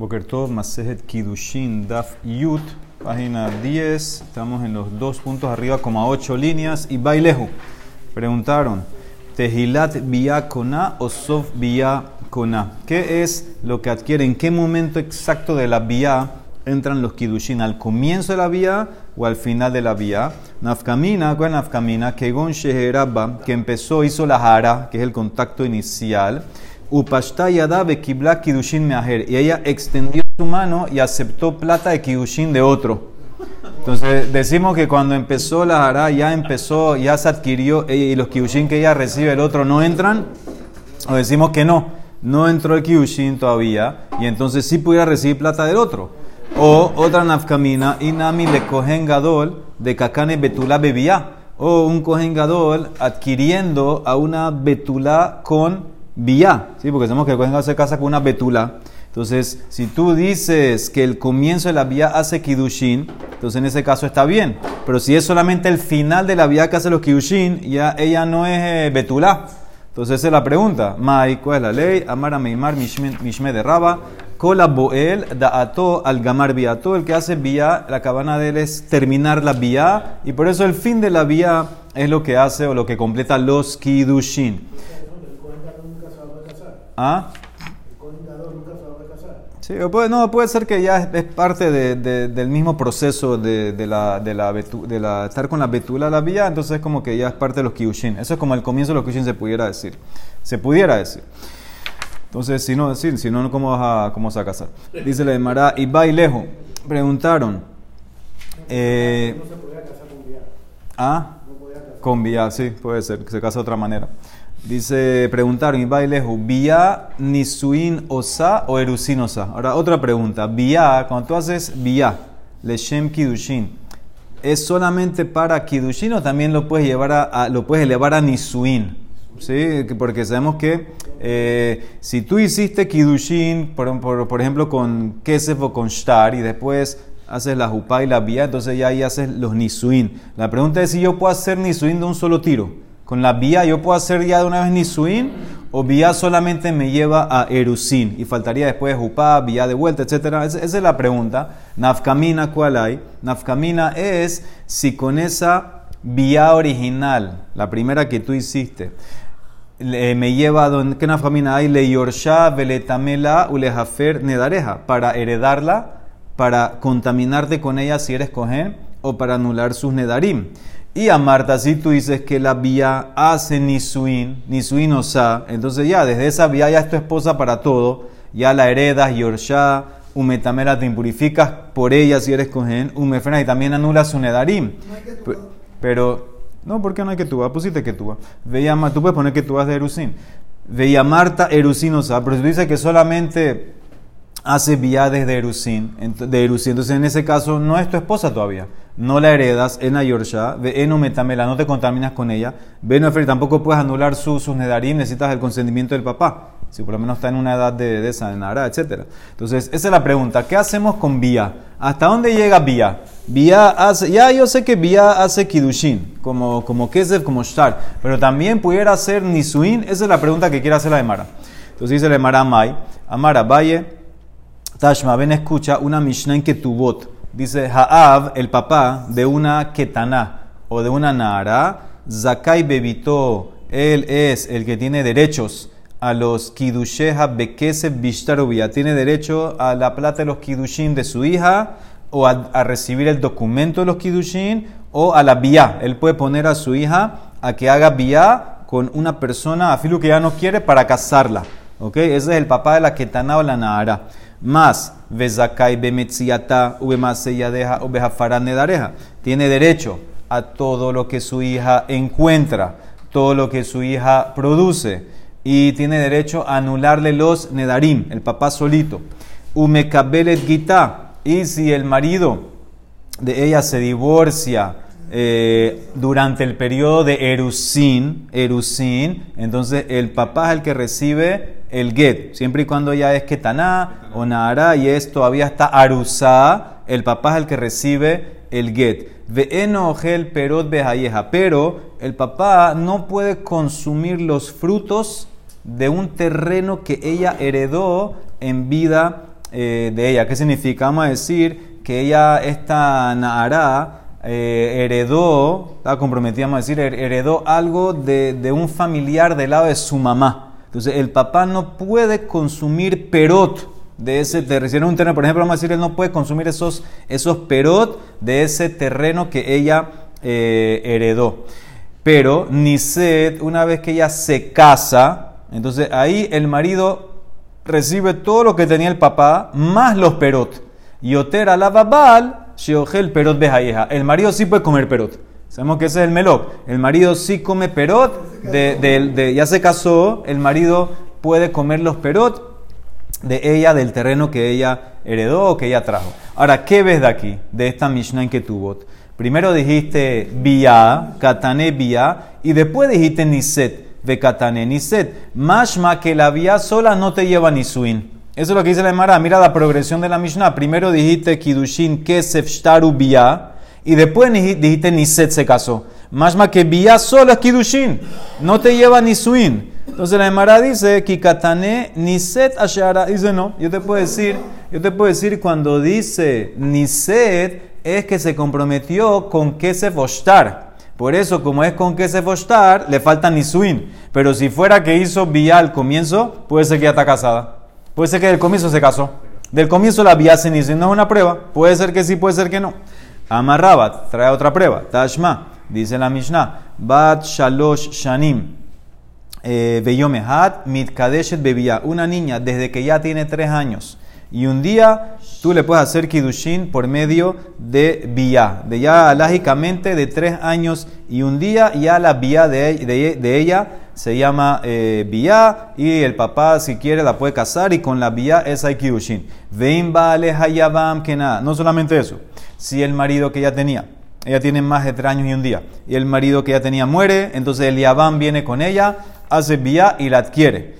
Boker Tov, Masejet Kidushin, Daf Yut, página 10. Estamos en los dos puntos arriba, como a ocho líneas. Y Bailehu. Preguntaron: ¿Tehilat Bia Kona o Sof Bia Kona? ¿Qué es lo que adquiere? ¿En qué momento exacto de la Bia entran los Kidushin? ¿Al comienzo de la Bia o al final de la Bia? Nafkamina, ¿cuál es Nafkamina? Kegon Sheherabba, que empezó, hizo la Jara, que es el contacto inicial. Upashta Yadabe Kibla Kidushin Meaher. Y ella extendió su mano y aceptó plata de Kidushin de otro. Entonces decimos que cuando empezó la Jara, ya empezó, ya se adquirió, y los Kidushin que ella recibe, el otro no entran. O decimos que no, no entró el Kidushin todavía, y entonces sí pudiera recibir plata del otro. O otra nafkamina, Inami le cogen gadol de Kakane Betula Bebía. O un cogen gadol adquiriendo a una Betula con Vía, ¿sí? porque sabemos que el Kohen se casa con una betula. Entonces, si tú dices que el comienzo de la vía hace Kidushin, entonces en ese caso está bien. Pero si es solamente el final de la vía que hace los Kidushin, ya ella no es eh, betulá. Entonces esa es la pregunta. Mai, ¿cuál es la ley? Amara Meimar Mishme de Raba. Kola Boel Da'ato al Gamar Todo El que hace vía, la cabana de él es terminar la vía. Y por eso el fin de la vía es lo que hace o lo que completa los Kidushin. ¿Ah? Sí, puede, no, puede ser que ya es, parte del mismo proceso de, la, de, la, de la, estar con la betula de la vía, entonces es como que ya es parte de los kiushin. Eso es como el comienzo de los kiushin se pudiera decir. Se pudiera decir. Entonces, si no, decir, si no, ¿cómo vas a, cómo vas a casar? Dice la de Mará, y va y lejos. Preguntaron. Eh, no se podía casar con vía. ¿Ah? con vía, sí, puede ser, que se casa de otra manera. Dice, preguntaron, y baileju, ¿vía nisuin osa o erusin osa? Ahora, otra pregunta. Vía, cuando tú haces vía, leshem kidushin, ¿es solamente para kidushin o también lo puedes, llevar a, lo puedes elevar a nisuin? ¿Sí? Porque sabemos que eh, si tú hiciste kidushin, por, por, ejemplo, con kesef o con shtar, y después haces la jupa y la vía, entonces ya ahí haces los nisuin. La pregunta es si yo puedo hacer nisuin de un solo tiro. Con la vía yo puedo hacer ya de una vez Nisuin o vía solamente me lleva a Erusin y faltaría después Jupá, vía de vuelta, etc. Esa, es la pregunta. Nafkamina, ¿cuál hay? Nafkamina es si con esa vía original, la primera que tú hiciste, me lleva a donde, ¿qué nafkamina hay? Le yorsha, veletamela, ulejafer, nedareja, para heredarla, para contaminarte con ella si eres cohen o para anular sus nedarim. Y a Marta, si tú dices que la vía hace Nisuin, Nisuin Osa, entonces ya desde esa vía ya es tu esposa para todo, ya la heredas, Yorsha, Umetamela te impurificas por ella si eres cohen, Umefrena y también anula su Nedarim. Pero, no, ¿por qué no hay que tú Pusiste que tú Veía, tú puedes poner que tú vas de Erusin. Veía Marta Erusin Osa, pero si tú dices que solamente hace vía desde Erusin, de Erusin, entonces en ese caso no es tu esposa todavía no la heredas, en Ayorsha, ve eno metamela, no te contaminas con ella, no tampoco puedes anular sus su nedarim, necesitas el consentimiento del papá, si por lo menos está en una edad de, de sanara, etc. Entonces, esa es la pregunta, ¿qué hacemos con vía? ¿Hasta dónde llega vía? Vía hace, ya yo sé que vía hace kidushin, como, como kesef, como shtar, pero también pudiera hacer nisuin, esa es la pregunta que quiere hacer la de Mara. Entonces dice la Mara Mai, Amara, Valle, Tashma, ven escucha una Mishnah en Ketubot, Dice Haav, el papá de una ketaná o de una nara, Zakai bebito, él es el que tiene derechos a los kidusheha bekese bishtarubia, tiene derecho a la plata de los kidushin de su hija o a, recibir el documento de los kidushin o a la vía. Él puede poner a su hija a que haga vía con una persona, a filo que ya no quiere, para casarla. ¿Ok? Ese es el papá de la ketaná o la nara más vezakai bemetziata deja o nedareja. Tiene derecho a todo lo que su hija encuentra, todo lo que su hija produce, y tiene derecho a anularle los nedarim, el papá solito. Umekabelet gita, y si el marido de ella se divorcia, eh, durante el periodo de Erusin, Erusin, entonces el papá es el que recibe el get, siempre y cuando ya es Ketaná o Nahara y es todavía está Arusá, el papá es el que recibe el get. Perot pero el papá no puede consumir los frutos de un terreno que ella heredó en vida eh, de ella. ¿Qué significa? Vamos a decir que ella, esta Nahara, eh, heredó, estaba comprometida, vamos a decir, heredó algo de, de, un familiar del lado de su mamá. Entonces, el papá no puede consumir perot de ese terreno. un terreno, por ejemplo, vamos a decir, él no puede consumir esos, esos perot de ese terreno que ella eh, heredó. Pero Niset, una vez que ella se casa, entonces ahí el marido recibe todo lo que tenía el papá, más los perot. Yoter la babal, el perot bejayeja. El marido sí puede comer perot. Sabemos que ese es el melok. El marido sí come perot, ya se casó, el marido puede comer los perot de ella, del terreno que ella heredó o que ella trajo. Ahora, ¿qué ves de aquí, de esta Mishnah en que tuvo? Primero dijiste Bia, Katane Bia, y después dijiste Niset, de Katane Niset. Mashma que la Bia sola no te lleva ni suin. Eso es lo que dice la Emara. Mira la progresión de la Mishnah. Primero dijiste Kidushin Kesef Shtaru Bia, y después dijiste Niset se casó. Mashma que Bia solo es Kidushin, no te lleva ni suin. Entonces la Emara dice, Kikatane Niset Ashara. Dice, no, yo te puedo decir, yo te puedo decir cuando dice Niset, es que se comprometió con que se fostar. Por eso, como es con que se fostar, le falta nisuin. Pero si fuera que hizo vía al comienzo, puede ser que ya está casada. Puede ser que del comienzo se casó. Del comienzo la vía se inició. No es una prueba. Puede ser que sí, puede ser que no. Amarrabat, trae otra prueba. Tashma, dice la Mishnah. Bat shalosh shanim. Beyomehat eh, mitkadeshet bebía. Una niña desde que ya tiene tres años y un día tú le puedes hacer kidushin por medio de vía. De ya lógicamente de tres años y un día, ya la vía de, ella se llama eh, vía y el papá si quiere la puede casar y con la vía es hay kidushin. Vein hayabam que nada. No solamente eso, si el marido que ella tenía, ella tiene más de tres años y un día, y el marido que ella tenía muere, entonces el yabam viene con ella, hace vía y la adquiere.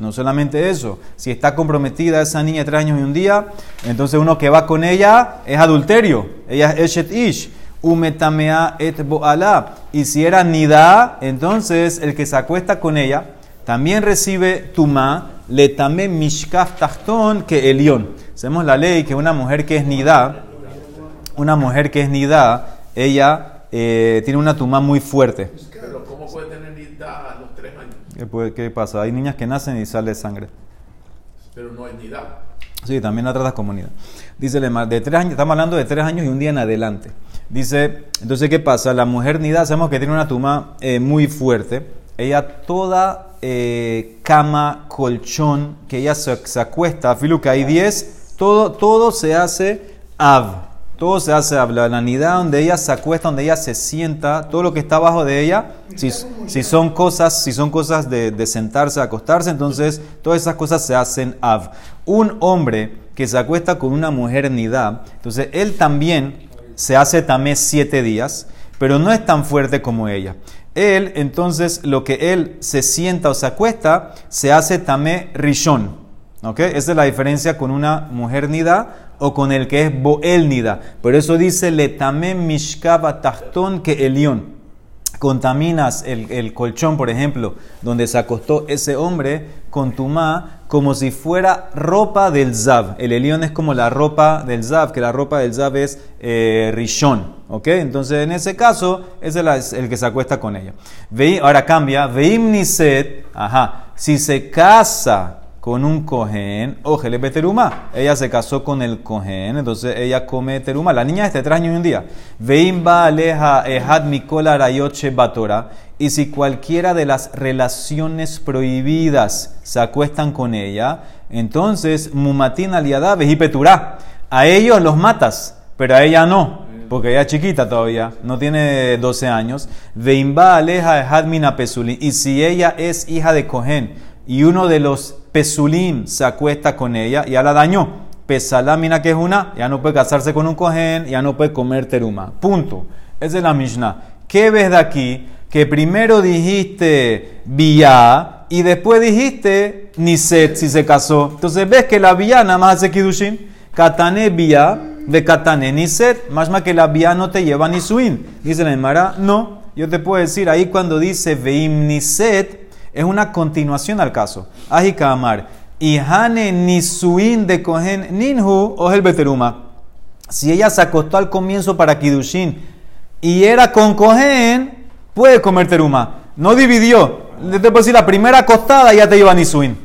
No solamente eso, si está comprometida esa niña de tres años y un día, entonces uno que va con ella es adulterio. Ella es Eshet Ish. Umetamea et Boala. Y si era Nida, entonces el que se acuesta con ella también recibe Tuma, le tame Mishkaf Tachton que Elión. Sabemos la ley que una mujer que es Nida, una mujer que es Nida, ella eh, tiene una Tuma muy fuerte. ¿Qué, pasa? Hay niñas que nacen y sale sangre. Pero no hay nidad. Sí, también la tratas como nidad. Dice de tres años, estamos hablando de tres años y un día en adelante. Dice, entonces, ¿qué pasa? La mujer nidad, sabemos que tiene una tuma eh, muy fuerte. Ella toda eh, cama, colchón, que ella se, acuesta, filu que hay diez, todo, todo se hace av. Todo se hace hablar. La nidad donde ella se acuesta, donde ella se sienta, todo lo que está abajo de ella, si, si son cosas, si son cosas de, de, sentarse, acostarse, entonces todas esas cosas se hacen av. Un hombre que se acuesta con una mujer nidad, entonces él también se hace tamé siete días, pero no es tan fuerte como ella. Él, entonces, lo que él se sienta o se acuesta, se hace tamé rishon. ¿Ok? Esa es la diferencia con una mujer nida o con el que es boel nida. Por eso dice letame mishkaba tachton que elión. Contaminas el, colchón, por ejemplo, donde se acostó ese hombre con tumá como si fuera ropa del zav. El elión es como la ropa del zav, que la ropa del zav es eh, rishon. ¿Ok? Entonces, en ese caso, ese es el que se acuesta con ella. ahora cambia. Veim niset. Ajá. Si se casa con un cohen, ojele teruma. Ella se casó con el cohen, entonces ella come teruma. La niña este tres años y un día. Veimba aleja ehad mikola rayoche batora. Y si cualquiera de las relaciones prohibidas se acuestan con ella, entonces mumatin aliada vejipeturá. A ellos los matas, pero a ella no porque ella es chiquita todavía, no tiene 12 años. Veimba aleja ehad mina Y si ella es hija de Cohen y uno de los Pesulim se acuesta con ella, ya la dañó. Pesalamina que es una, ya no puede casarse con un cohen, ya no puede comer teruma. Punto. Esa es la Mishnah. ¿Qué ves de aquí? Que primero dijiste vía y después dijiste niset si se casó. Entonces ves que la vía nada más hace kidushin. Katane vía de katane niset. Más más que la vía no te lleva ni suin. Dice la Emara, no. Yo te puedo decir ahí cuando dice veim niset es una continuación al caso. Ajika Amar, y Hane Nisuin de Kohen Ninhu o el Beteruma. Si ella se acostó al comienzo para Kidushin y era con Kohen, puede comer teruma. No dividió. Después decir la primera acostada ya te lleva Nisuin.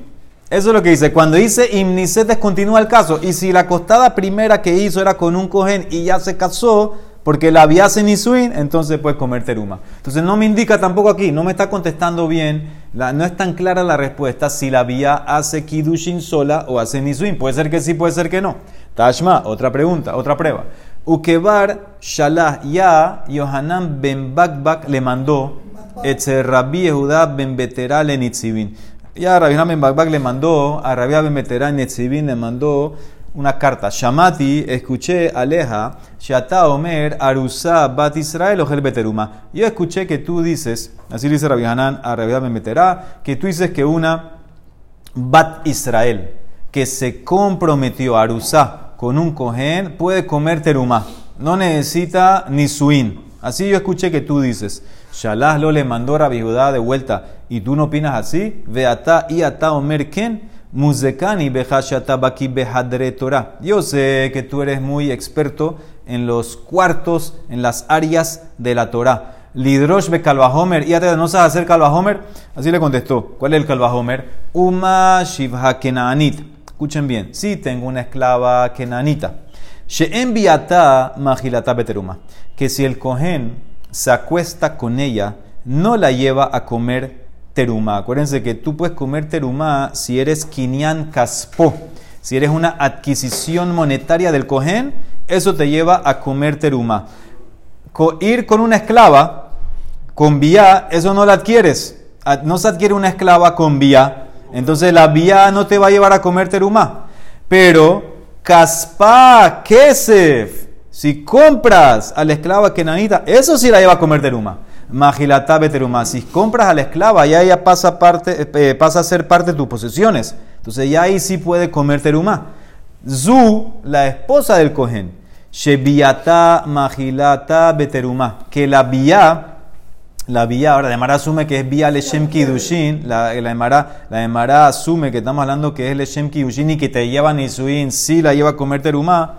Eso es lo que dice. Cuando dice Imnisetes continúa el caso. Y si la acostada primera que hizo era con un Kohen y ya se casó, porque la había Nisuin, entonces puede comer teruma. Entonces no me indica tampoco aquí, no me está contestando bien, no es tan clara la respuesta si la vía hace Kidushin sola o hace Nisuin. Puede ser que sí, puede ser que no. Tashma, otra pregunta, otra prueba. Ukebar Shalah ya Yohanan ben Bakbak le mandó Etzer Rabbi Yehuda ben Betera le Nitzibin. Ya Rabbi ben Bakbak le mandó, a Rabbi ben Betera Nitzibin le mandó una carta. Shamati, escuché, aleja, Shata Omer, Arusa, Bat Israel, Ojel Beteruma. Yo escuché que tú dices, así dice Rabbi Hanan a Rabbi Meterá, que tú dices que una Bat Israel, que se comprometió a Arusa con un cohen, puede comer teruma. No necesita ni suin. Así yo escuché que tú dices. Shalah lo le mandó a Rabbi Judá de vuelta. ¿Y tú no opinas así? Veata y ata Omer ken Muzekani baki behadre Torah. Yo sé que tú eres muy experto en los cuartos, en las áreas de la Torah. Lidrosh be Kalvahomer. ¿Y no sabes hacer Kalvahomer? Así le contestó. ¿Cuál es el Kalvahomer? Uma Shivha Kenaanit. Escuchen bien. Sí, tengo una esclava Kenanita. She'en biata magilata beteruma. Que si el cohen se acuesta con ella, no la lleva a comer teruma. Acuérdense que tú puedes comer teruma si eres quinian caspo. Si eres una adquisición monetaria del cohen, eso te lleva a comer teruma. ir con una esclava, con vía, eso no la adquieres. No se adquiere una esclava con vía. Entonces la vía no te va a llevar a comer teruma. Pero, caspa, kesef, si compras a la esclava kenanita, eso sí la lleva a comer teruma. Magilata beteruma. Si compras a la esclava, ya ella pasa, parte, eh, pasa a ser parte de tus posesiones. Entonces ya ahí sí puede comer teruma. Zu, la esposa del cohen. Shebiata magilata beteruma. Que la vía, la vía, ahora la Emara asume que es vía leshem kidushin. La, la, Emara, la asume que estamos hablando que es leshem kidushin y que te lleva nisuin, sí la lleva a comer teruma.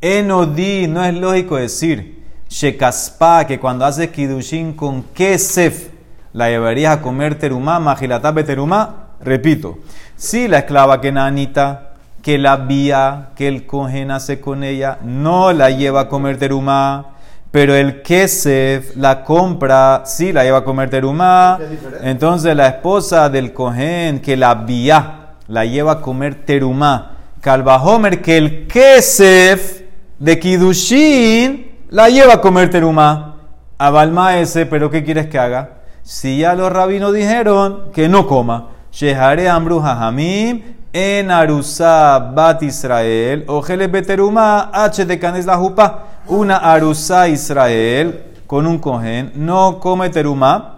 Enodi, no es lógico decir Shekaspa, que cuando haces kidushin con kesef, la llevarías a comer terumá, majilatabe terumá. Repito, si la esclava que nanita, que la vía, que el cohen hace con ella, no la lleva a comer terumá, pero el kesef la compra, sí la lleva a comer terumá, entonces la esposa del cohen que la vía, la lleva a comer terumá. Calvajomer, que el kesef de kidushin la lleva a comer teruma. A Balma ese, pero ¿qué quieres que haga? Si ya los rabinos dijeron que no coma. Shehare Ambru Hamim en Arusa Bat Israel, Ojele Beteruma, H de Canes la Jupa, una Arusa Israel con un cohen, no come teruma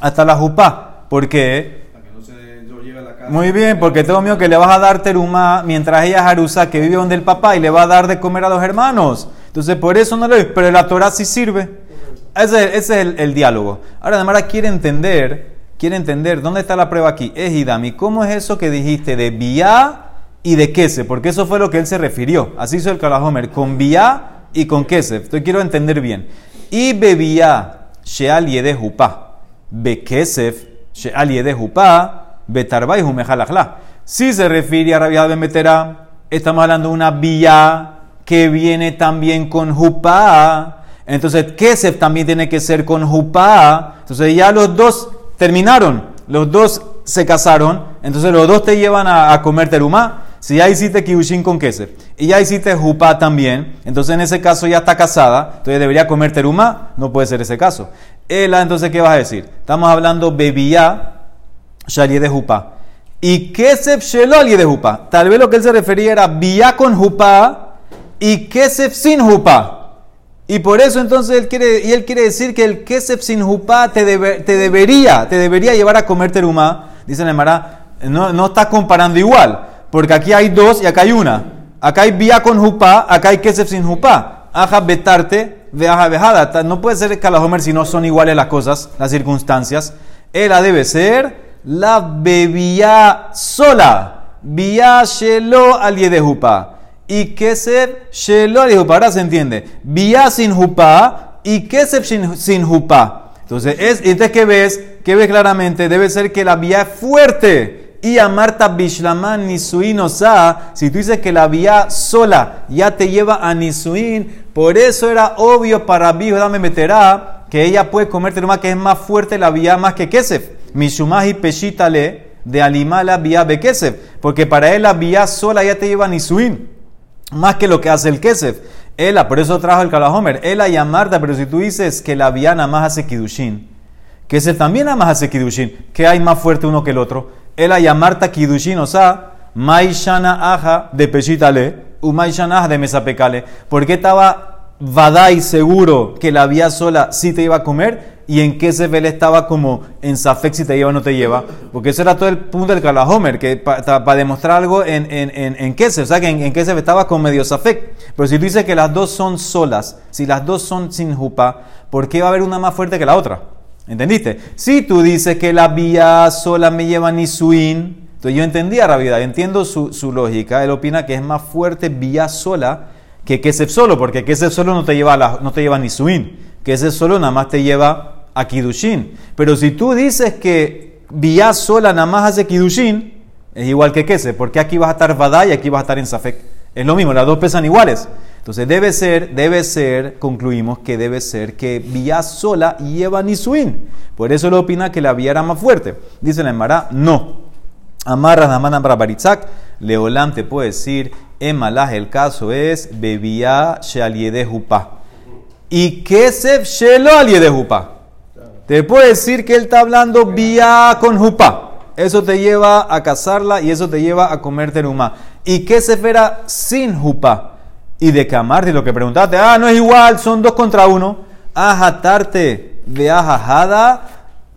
hasta la Jupa. ¿Por qué? Muy bien, porque tengo miedo que le vas a dar teruma mientras ella es Arusa que vive donde el papá y le va a dar de comer a los hermanos. Entonces, por eso no lo doy, pero la Torah sí sirve. Ese, es el, diálogo. Ahora, Damara quiere entender, quiere entender, ¿dónde está la prueba aquí? Es Idami, ¿cómo es eso que dijiste de Bia y de Kese? Porque eso fue lo que él se refirió. Así hizo el Kalahomer, con Bia y con Kese. Entonces, quiero entender bien. Y bebía Sheal Yede Jupa. Be Kesef, Sheal Yede Jumejalajla. Si se refiere a Rabia Ben Betera, estamos hablando de una Bia que viene también con Jupá. Entonces, Kesef también tiene que ser con Jupá. Entonces, ya los dos terminaron. Los dos se casaron. Entonces, los dos te llevan a, comer terumá. Si ya hiciste Kiushin con Kesef y ya hiciste Jupá también, entonces en ese caso ya está casada. Entonces, debería comer terumá. No puede ser ese caso. Ela, entonces, ¿qué vas a decir? Estamos hablando bebía, Shali de Jupá. Y Kesef Shelol de Jupá. Tal vez lo que él se refería era vía con Jupá y kesef sin jupa. Y por eso entonces él quiere, y él quiere decir que el kesef sin jupa te, te, debería, te debería llevar a comer teruma. Dice Nemara, no, no está comparando igual, porque aquí hay dos y acá hay una. Acá hay vía con jupa, acá hay kesef sin jupa. Aja betarte, veaja vejada. No puede ser calajomer si no son iguales las cosas, las circunstancias. Ella debe ser la bebía sola Bia shelo al yedehupa. Y kesef shelo al yedehupa. Ahora se entiende. Bia sin jupa y kesef sin, jupa. Entonces, es, entonces, ¿qué ves? ¿Qué ves claramente? Debe ser que la vía es fuerte. Y a Marta Bishlaman Nisuin Osa, si tú dices que la vía sola ya te lleva a Nisuin, por eso era obvio para Bijo, dame meterá, que ella puede comer teruma que es más fuerte la vía más que Kesef. Mishumahi Peshitale de Alimala vía Bekesef. Porque para él la vía sola ya te lleva a Nisuin. Más que lo que hace el Kesef. Ela, por eso trajo el Kalahomer. Ela y a Marta, pero si tú dices que la vía nada más hace Kidushin, ese también más hace Kidushin, que hay más fuerte uno que el otro. Ela y a Marta Kidushin, o sea, Maishana Aja de Peshitale, Umaishana Aja de Mesapekale. ¿Por qué estaba Vadai seguro que la vía sola sí te iba a comer? Y en qué se él estaba como en Safek si te lleva o no te lleva. Porque eso era todo el punto del Kalahomer, que para demostrar algo en, en, en, en Kesef, o sea que en, en Kesef estaba con medio Safek. Pero si tú dices que las dos son solas, si las dos son sin jupa, ¿por qué va a haber una más fuerte que la otra? ¿Entendiste? Si tú dices que la vía sola me lleva Nisuin, entonces yo entendía la vida, entiendo su, su, lógica. Él opina que es más fuerte vía sola que Kesef solo, porque Kesef solo no te lleva, la, no te lleva solo nada más te lleva a Kidushin. Pero si tú dices que vía sola nada más hace Kidushin, es igual que Kese, porque aquí vas a estar Vadá y aquí vas a estar en Safek. Es lo mismo, las dos pesan iguales. Entonces debe ser, debe ser, concluimos que debe ser que vía sola lleva Nisuin. Por eso lo opina que la vía era más fuerte. Dice la Emara, no. Amarras Namanan para Baritzak, te puede decir, Emalaj, el caso es Bebía Shealiede Jupa. Y Kesef Shelo Aliede Jupa. Te puede decir que él está hablando vía con jupa. Eso te lleva a casarla y eso te lleva a comer teruma. ¿Y qué se espera sin jupa? Y de camarte, lo que preguntaste, ah, no es igual, son dos contra uno. Ajatarte de ajajada,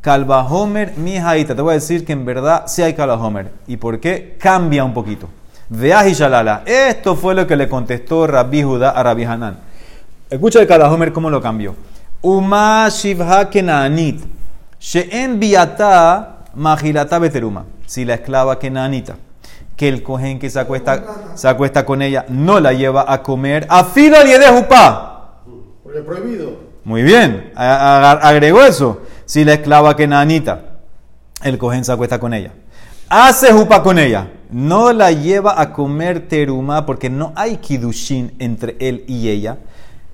calvahomer, mi hijita. Te voy a decir que en verdad sí hay calvahomer. ¿Y por qué? Cambia un poquito. De shalala. Esto fue lo que le contestó Rabbi Judá a Rabbi Hanan. Escucha el calvahomer cómo lo cambió. Uma shivha kenaanit. She'en biata magilata beteruma. Si la esclava kenanita, que el cohen que se acuesta, se acuesta con ella, no la lleva a comer. Afido al de jupa. Porque prohibido. Muy bien, agregó eso. Si la esclava kenanita, el cohen se acuesta con ella. Hace jupa con ella. No la lleva a comer teruma porque no hay kidushin entre él y ella.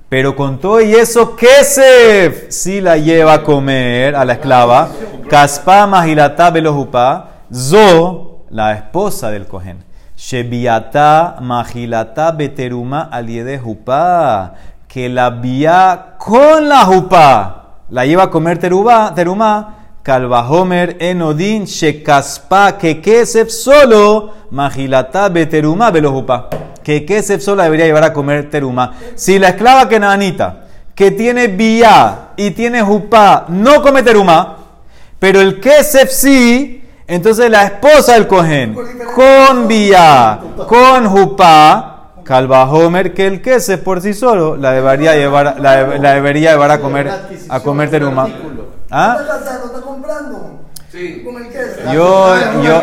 Pero con todo y eso, Kesef si la lleva a comer a la esclava. Kaspa Mahilata Belohupa. Zo, la esposa del Cohen. Shebiata Mahilata Beteruma Aliede Jupa. Que la vía con la Jupa. La lleva a comer teruma. teruma Kalvahomer Enodin Shekaspa. Que Kesef solo Mahilata Beteruma Belohupa que Kesef sola debería llevar a comer teruma. Si la esclava que nanita, que tiene vía y tiene jupá, no come teruma, pero el Kesef sí, entonces la esposa del cohen, con vía, con jupá, calva Homer, que el Kesef por sí solo la debería llevar, la, debería llevar a comer, a comer teruma. ¿Ah? El. Yo, yo,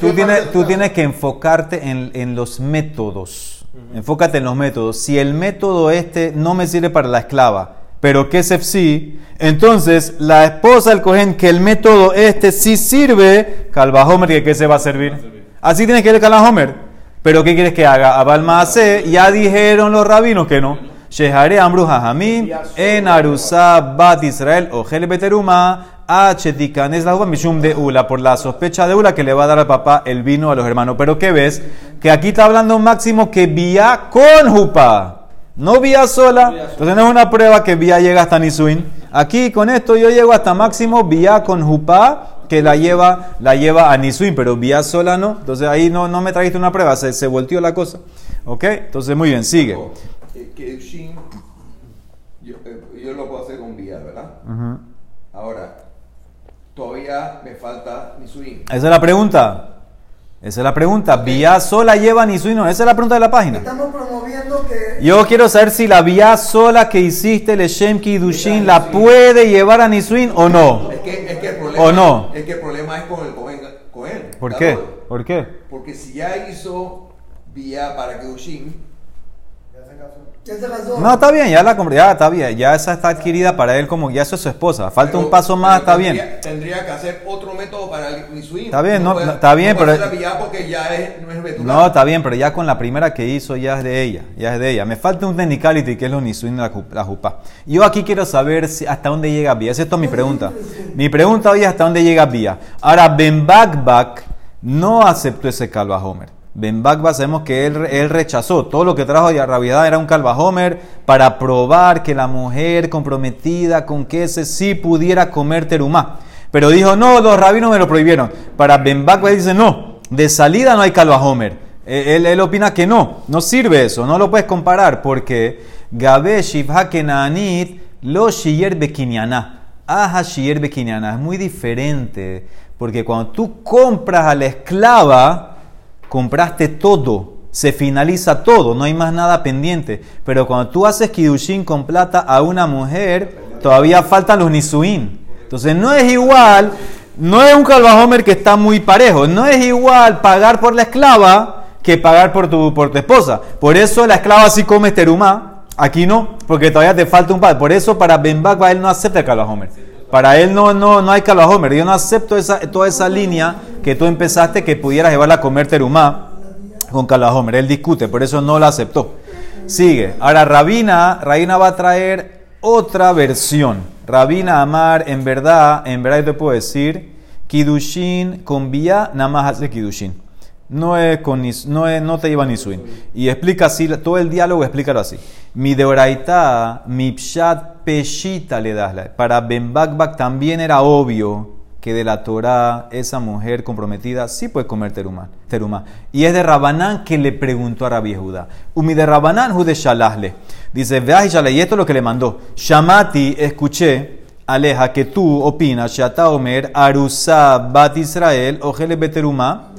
tú tienes, tú tienes que enfocarte en, en los métodos. Enfócate en los métodos. Si el método este no me sirve para la esclava, pero que es sí, entonces la esposa del cogen que el método este sí sirve, calva Homer, que se va a servir. Así tienes que ir calva Homer. Pero ¿qué quieres que haga? Abalma hace, ya dijeron los rabinos que no. Shehare Amru Hamim, en Arusa Bat Israel, o Beteruma, es la mishum de Ula, por la sospecha de Ula que le va a dar al papá el vino a los hermanos. Pero ¿qué ves? Que aquí está hablando máximo que vía con jupa, no vía sola. Entonces no es una prueba que vía llega hasta Nisuin. Aquí con esto yo llego hasta máximo vía con jupa que la lleva, la lleva a Nisuin, pero vía sola no. Entonces ahí no, no me trajiste una prueba, se, se volteó la cosa. ¿Ok? Entonces muy bien, sigue. Que, yo, yo, lo puedo hacer con vía, ¿verdad? Ahora, todavía me falta Nisuin. Esa es la pregunta. Esa es la pregunta. ¿Vía sola lleva Nisuin? No, esa es la pregunta de la página. Estamos promoviendo que... Yo quiero saber si la vía sola que hiciste, el Shem Kidushin, la puede llevar a Nisuin o no. Es que, problema, ¿O no? Es que el problema es con el Cohen. ¿Por qué? ¿Por qué? Porque si ya hizo vía para Kedushin, Ya se casó. No, está bien, ya la compré, ya está bien, ya esa está adquirida para él como, ya eso es su esposa. Falta pero- un paso más, está bien. tendría- que hacer otro método para el Nisuin. Está bien, no, no, está bien, pero- porque ya es, no es. No, está bien, pero ya con la primera que hizo ya es de ella, ya es de ella. Me falta un technicality que es lo nisuin de la, la jupa. Yo aquí quiero saber si, hasta dónde llega Vía. Esa es toda mi pregunta. Mi pregunta hoy es hasta dónde llega Vía. Ahora, Ben Bakbak no aceptó ese calva Homer. Ben Bakbak sabemos que él, él rechazó. Todo lo que trajo de Rabiedad era un calva Homer para probar que la mujer comprometida con que sí pudiera comer terumá. Pero dijo, no, los rabinos me lo prohibieron. Para Ben Bakbak dice, no, de salida no hay calva Homer. Eh, Él, él opina que no, no sirve eso, no lo puedes comparar porque Gabe Shivha Kenanit lo Shiyer Bekinyana. Aja Shiyer Bekinyana. Es muy diferente porque cuando tú compras a la esclava, compraste todo, se finaliza todo, no hay más nada pendiente. Pero cuando tú haces Kidushin con plata a una mujer, todavía faltan los Nisuin. Entonces no es igual, no es un calvajomer que está muy parejo, no es igual pagar por la esclava que pagar por tu, por tu esposa. Por eso la esclava sí come terumá, aquí no, porque todavía te falta un par. Por eso para Ben Bakba él no acepta el calvajomer. Para él no, no, no hay calvajomer. Yo no acepto esa, toda esa línea que tú empezaste que pudieras llevarla a comer terumá con calvajomer. Él discute, por eso no la aceptó. Sigue. Ahora Rabina, Rabina va a traer otra versión. Rabina Amar, en verdad, en verdad yo te puedo decir, Kidushin con vía, nada más hace Kidushin. No, es con, nis- no, te lleva ni swing. Y explica así, todo el diálogo explícalo así. Mi deoraita, mi pshat peshita le das. Para Ben Bakbak también era obvio que de la Torah esa mujer comprometida sí puede comer terumá. terumá. Y es de Rabanán que le preguntó a Rabbi Judá. Umi de Rabanán jude shalahle. Dice, veas y shaleh", y esto es lo que le mandó. Shamati, escuché, aleja, que tú opinas, Shata Omer, Arusa, Bat Israel, Ojele Beterumá,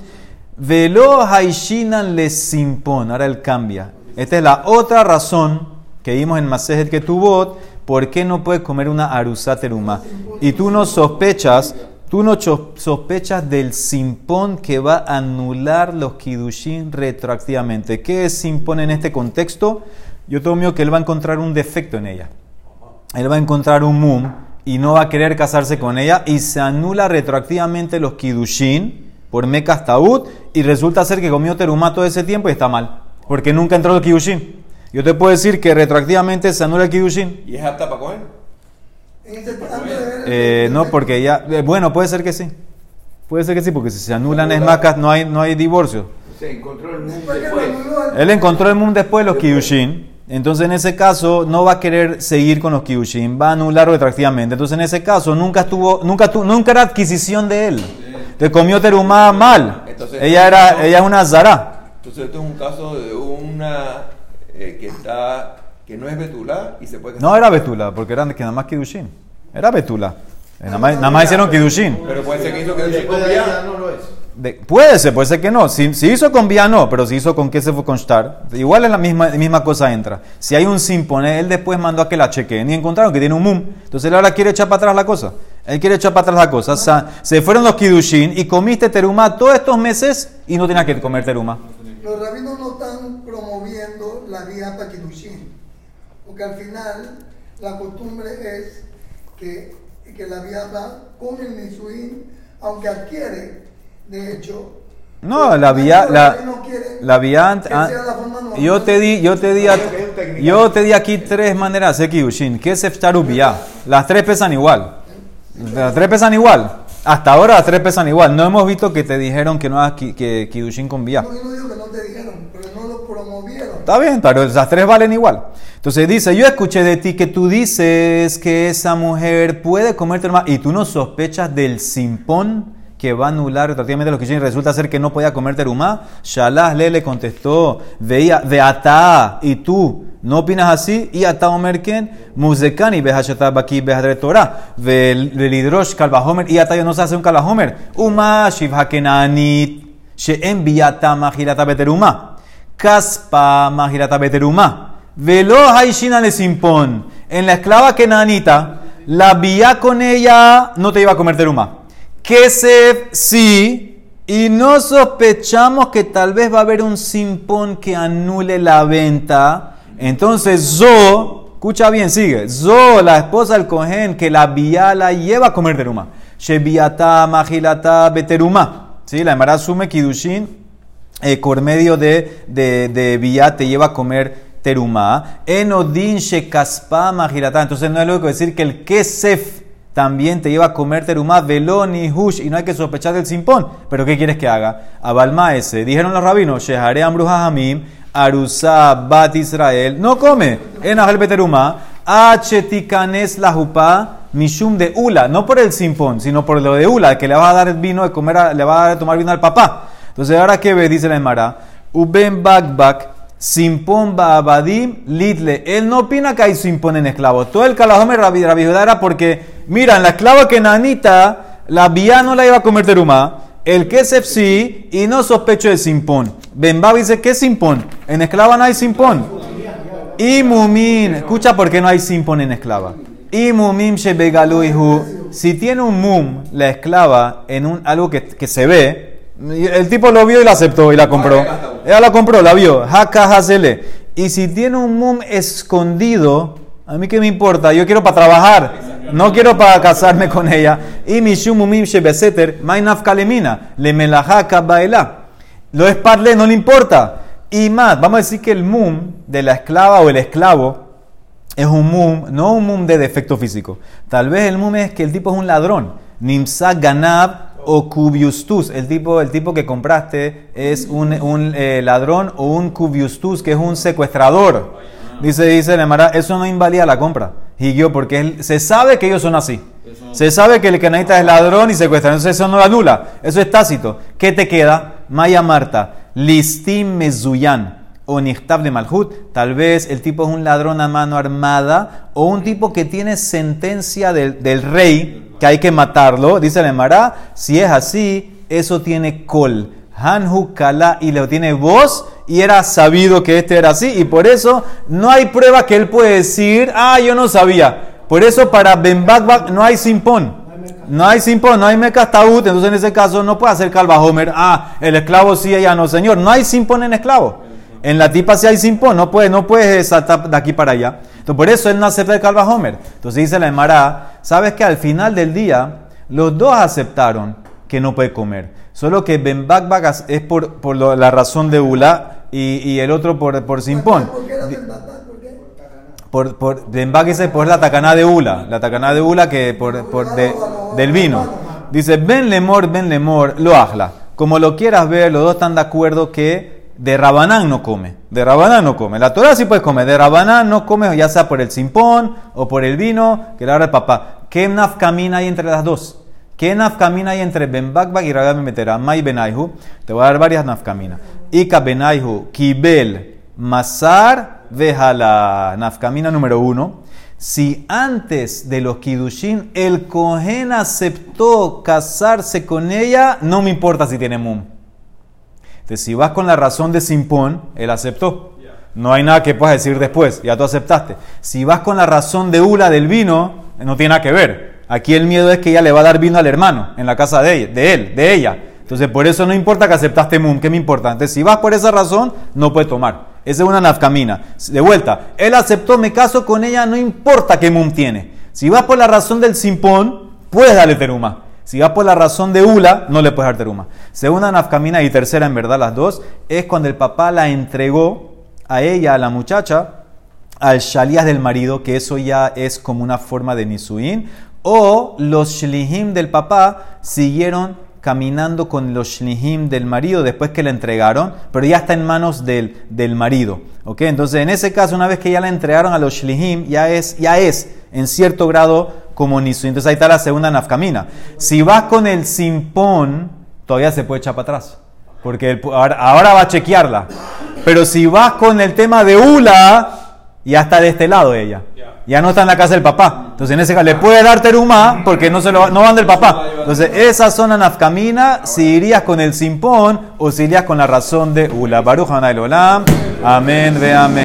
Velo Haishinan le simpon. Ahora él cambia. Esta es la otra razón que vimos en Masejet que tuvo. ¿Por qué no puedes comer una arusa teruma? Y tú no sospechas, tú no sospechas del simpón que va a anular los kidushin retroactivamente. ¿Qué es simpón en este contexto? Yo tengo miedo que él va a encontrar un defecto en ella. Él va a encontrar un mum y no va a querer casarse con ella y se anula retroactivamente los kidushin por Mekas Taud y resulta ser que comió terumá todo ese tiempo y está mal, porque nunca entró el kidushin. Yo te puedo decir que retroactivamente se anula el kidushin. ¿Y es apta para comer? El- Eh, no, porque ya, eh, bueno, puede ser que sí. Puede ser que sí, porque si se anulan es Mekas no hay, no hay divorcio. Se encontró el mundo Después Él encontró el mum después de los kidushin. Entonces, en ese caso, no va a querer seguir con los kidushin, va a anular retroactivamente. Entonces, en ese caso, nunca estuvo, nunca, tu- nunca era adquisición de él. Te comió terumá mal. Entonces, ella era, ella es una zara. Entonces esto es un caso de una eh, que está que no es betulá y se puede casar. No era betula, porque eran que nada más kidushin. Era betula. Eh, Nada más, nada más hicieron kidushin. Pero puede ser que hizo de ahí ya no lo es. De- puede ser, puede ser que no. Si, si hizo con vía, no, pero si hizo con que se fue con star, igual es la misma, misma cosa entra. Si hay un simpone, él después mandó a que la chequeen y encontraron que tiene un mum. Entonces él ahora quiere echar para atrás la cosa. Él quiere echar para atrás la cosa. O sea, se fueron los kidushin y comiste teruma todos estos meses y no tenías que comer teruma. Los rabinos no están promoviendo la vía para Kiddushin, porque al final la costumbre es que, que la vía va con el Nisuin, aunque adquiere, de hecho. No, la vía, la, la vía, que ah, yo te di, yo te di, a- yo te di aquí tres maneras de kidushin. ¿Qué es eftaru vía? Las tres pesan igual. Las tres pesan igual. Hasta ahora las tres pesan igual. No hemos visto que te dijeron que no hagas ki- que kidushin con vía. No, yo no digo que no te dijeron, pero no lo promovieron. Está bien, pero las tres valen igual. Entonces dice, yo escuché de ti que tú dices que esa mujer puede comerte más y tú no sospechas del simpón que va a anular retroactivamente los que resulta ser que no podía comer terumá. Shalah le le contestó, veía, de ata, y tú no opinas así, y ata omerken, muzekani, behashata baki behadre Torah, velidrosh kalvahomer, y ata yo no se hace un kalvahomer, uma shivhakenanit, she'en biyata mahirata beterumá. Kaspa Mahirata Beterumá. Velo Haishina le simpón. En la esclava kenanita, la vía con ella no te iba a comer terumá. Kesef sí, y no sospechamos que tal vez va a haber un simpón que anule la venta, entonces Zo, escucha bien, sigue, Zo, la esposa del cohen, que la vía la lleva a comer teruma. Shebiata, magilata, beteruma. ¿Sí? La Emara asume kidushin eh, por medio de, de, de vía te lleva a comer teruma. Enodin shekaspa magilata. Entonces no es lógico decir que el kesef también te lleva a comer terumá, velón y hush, y no hay que sospechar del simpón. Pero ¿qué quieres que haga? Abalma ese. Dijeron los rabinos, Shehare Ambruja Hamim, Arusa Bat Israel, no come en Ajel Beterumá, Achetikanes la jupa, Mishum de Ula, no por el simpón, sino por lo de Ula, que le va a dar vino de comer, a- le va a dar de tomar vino al papá. Entonces, ahora que ve, dice la Emara, Uben Bagbak, Simpón Baabadim Litle. Él no opina que hay simpón en esclavos. Todo el calajome Rabbi Rabbi era porque, mira, la esclava que nanita, la vía no la iba a comer terumá, el kesef sí, y no sospecho de simpón. Benbab dice, ¿qué es simpón? En esclava no hay simpón. Y mumín, escucha por qué no hay simpón en esclava. Y mumim si tiene un mum, la esclava, en un, algo que, que se ve, el tipo lo vio y la aceptó y la compró. Ella la compró, la vio. Haka hasele. Y si tiene un mum escondido, a mí qué me importa, yo quiero para trabajar, no quiero para casarme con ella. Y mishum mumim shebeseter, mainaf kalemina, le melahaka baela. Lo es parle, no le importa. Y más, vamos a decir que el mum de la esclava o el esclavo es un mum, no un mum de defecto físico. Tal vez el mum es que el tipo es un ladrón. Nimsa ganab o cubiustus. El tipo, el tipo que compraste es un, eh, ladrón o un cubiustus, que es un secuestrador. Dice, dice Lemara, eso no invalida la compra. Y porque él- se sabe que ellos son así. Se sabe que el cananita es ladrón y secuestrador. Entonces eso no lo anula. Eso es tácito. ¿Qué te queda? Maya Marta. Listim mezuyan o de Malhut, tal vez el tipo es un ladrón a mano armada o un tipo que tiene sentencia del rey que hay que matarlo, dice el Emara, si es así, eso tiene col, Hanhu Kala y le tiene voz y era sabido que este era así y por eso no hay prueba que él puede decir, ah, yo no sabía. Por eso para Ben Bakbak no hay simpón. No hay simpón, no hay mecastaúd, entonces en ese caso no puede hacer calva Homer. Ah, el esclavo sí, ella no, señor. No hay simpón en esclavo. En la tipa sí hay simpón, no puede, no puedes saltar de aquí para allá. Entonces por eso él no acepta el calva Homer. Entonces dice la Emara, sabes que al final del día los dos aceptaron que no puede comer. Solo que Ben Bakbak es por, por lo- la razón de Ula y, y el otro por, por simpón. ¿Por? ¿Por qué? Por, por, Ben Bak dice por la tacaná de Ula, la tacaná de Ula que por, por de- del vino. Dice, Ben Lemor, Ben Lemor, lo ajla. Como lo quieras ver, los dos están de acuerdo que de Rabanán no come. De Rabanán no come. La Torah sí puede comer. De Rabanán no come, ya sea por el simpón o por el vino, que le el papá. ¿Qué nafkamina hay entre las dos? ¿Qué nafkamina hay entre Ben Bakbak y Rabbi Metera? Mai Benaihu. Te voy a dar varias nafkaminas. Ika Benaihu, Kibel, Masar, Vehala. Nafkamina número uno. Si antes de los Kidushin el Cohen aceptó casarse con ella, no me importa si tiene mum. Entonces, si vas con la razón de Simpón, él aceptó. No hay nada que puedas decir después, ya tú aceptaste. Si vas con la razón de Ula del vino, no tiene nada que ver. Aquí el miedo es que ella le va a dar vino al hermano en la casa de, ella, de él, de ella. Entonces, por eso no importa que aceptaste mum, ¿qué me importa? Si vas por esa razón, no puedes tomar. Esa es una nafkamina. De vuelta, él aceptó, me caso con ella, no importa qué mum tiene. Si vas por la razón del simpón, puedes darle teruma. Si vas por la razón de Ula, no le puedes dar teruma. Segunda nafkamina y tercera, en verdad, las dos, es cuando el papá la entregó a ella, a la muchacha, al shalías del marido, que eso ya es como una forma de nisuin, o los shlihim del papá siguieron caminando con los shlihim del marido después que la entregaron, pero ya está en manos del, del marido. ¿ok? Entonces, en ese caso, una vez que ya la entregaron a los shlihim, ya es, ya es en cierto grado como nisuin. Entonces, ahí está la segunda nafkamina. Si vas con el simpón, todavía se puede echar para atrás. Porque el- ahora, ahora va a chequearla. Pero si vas con el tema de Ula, ya está de este lado ella. Ya no está en la casa del papá. Entonces en ese caso le puede dar teruma porque no, se lo, no van del papá. Entonces esa zona nafkamina, si irías con el simpón o si irías con la razón de Ula. Baruch Olam. Amén, ve amén.